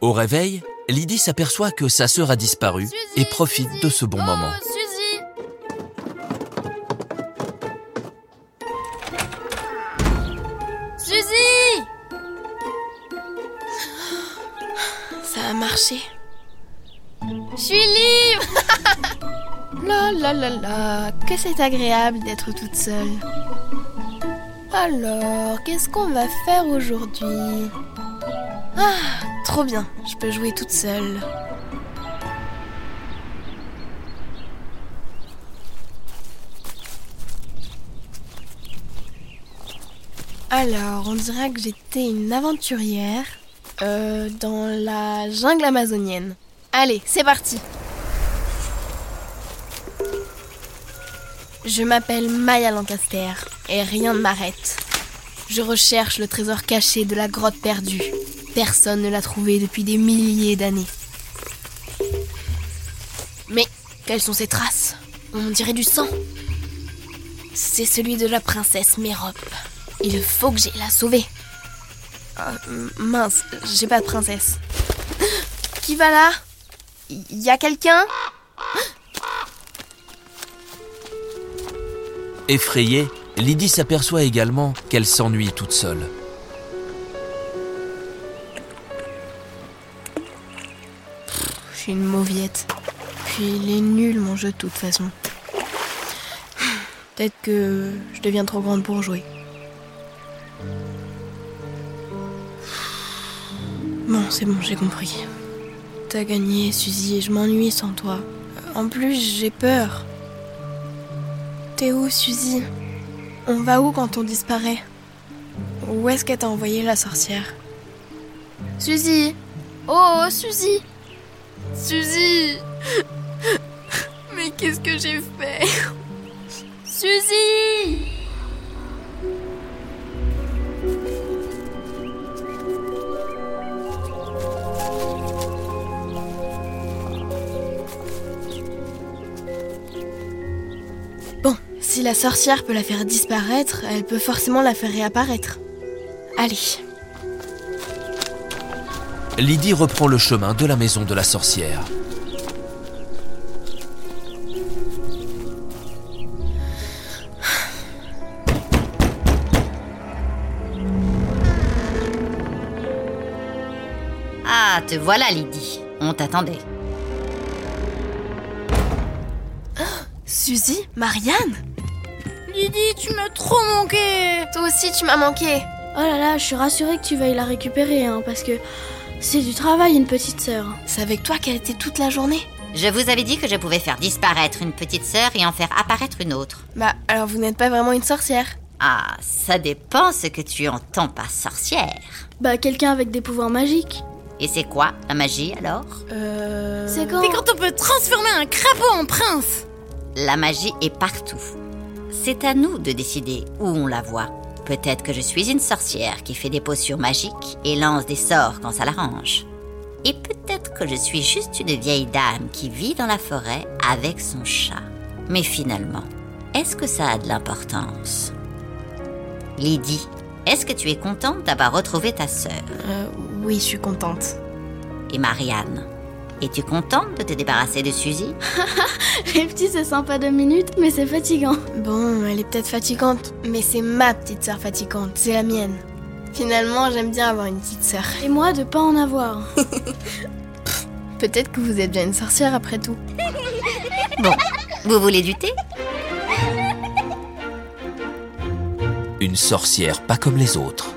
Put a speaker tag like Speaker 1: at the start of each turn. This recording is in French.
Speaker 1: Au réveil, Lydie s'aperçoit que sa sœur a disparu
Speaker 2: Suzy,
Speaker 1: et profite
Speaker 2: Suzy.
Speaker 1: de ce bon
Speaker 2: Oh,
Speaker 1: moment.
Speaker 2: Suzy Suzy
Speaker 3: Ça a marché.
Speaker 2: Je suis libre
Speaker 3: La la la la, que c'est agréable d'être toute seule. Alors, qu'est-ce qu'on va faire aujourd'hui? Ah, trop bien, je peux jouer toute seule. Alors, on dirait que j'étais une aventurière euh, dans la jungle amazonienne. Allez, c'est parti Je m'appelle Maya Lancaster et rien ne m'arrête. Je recherche le trésor caché de la grotte perdue. Personne ne l'a trouvé depuis des milliers d'années. Mais quelles sont ces traces? On dirait du sang. C'est celui de la princesse Mérope. Il faut que j'aille la sauver. Ah, m- mince, j'ai pas de princesse. Qui va là? Y a quelqu'un?
Speaker 1: Effrayée, Lydie s'aperçoit également qu'elle s'ennuie toute seule.
Speaker 3: Je suis une mauviette. Puis il est nul mon jeu de toute façon. Peut-être que je deviens trop grande pour jouer. Bon, c'est bon, j'ai compris. T'as gagné, Suzy, et je m'ennuie sans toi. En plus, j'ai peur. T'es où, Suzy? On va où quand on disparaît? Où est-ce qu'elle t'a envoyé la sorcière? Suzy Oh, Suzy Suzy. Mais qu'est-ce que j'ai fait?
Speaker 2: Suzy.
Speaker 3: Bon, si la sorcière peut la faire disparaître, elle peut forcément la faire réapparaître. Allez,
Speaker 1: Lydie reprend le chemin de la maison de la sorcière.
Speaker 4: Ah, te voilà, Lydie. On t'attendait.
Speaker 3: Suzy Marianne
Speaker 2: Lydie, tu m'as trop manqué
Speaker 3: Toi aussi tu m'as manqué
Speaker 5: Oh là là, je suis rassurée que tu veuilles la récupérer, hein, parce que c'est du travail, une petite sœur.
Speaker 3: C'est avec toi qu'elle était toute la journée
Speaker 4: Je vous avais dit que je pouvais faire disparaître une petite sœur et en faire apparaître une autre.
Speaker 3: Bah, alors vous n'êtes pas vraiment une sorcière
Speaker 4: Ah, ça dépend ce que tu entends par sorcière.
Speaker 5: Bah, quelqu'un avec des pouvoirs magiques.
Speaker 4: Et c'est quoi la magie alors?
Speaker 3: Euh...
Speaker 5: C'est quand
Speaker 2: C'est quand on peut transformer un crapaud en prince
Speaker 4: La magie est partout. C'est à nous de décider où on la voit. Peut-être que je suis une sorcière qui fait des potions magiques et lance des sorts quand ça l'arrange. Et peut-être que je suis juste une vieille dame qui vit dans la forêt avec son chat. Mais finalement, est-ce que ça a de l'importance? Lydie, est-ce que tu es contente d'avoir retrouvé ta sœur?
Speaker 3: Euh, oui, je suis contente.
Speaker 4: Et Marianne, es-tu contente de te débarrasser de Suzy?
Speaker 5: Les petits, c'est sympa deux minutes, mais c'est fatigant.
Speaker 3: Bon, elle est peut-être fatigante, mais c'est ma petite sœur fatigante, c'est la mienne. Finalement, j'aime bien avoir une petite sœur.
Speaker 5: Et moi, de pas en avoir.
Speaker 3: Peut-être que vous êtes bien une sorcière après tout.
Speaker 4: Bon, vous voulez du thé?
Speaker 1: Une sorcière pas comme les autres.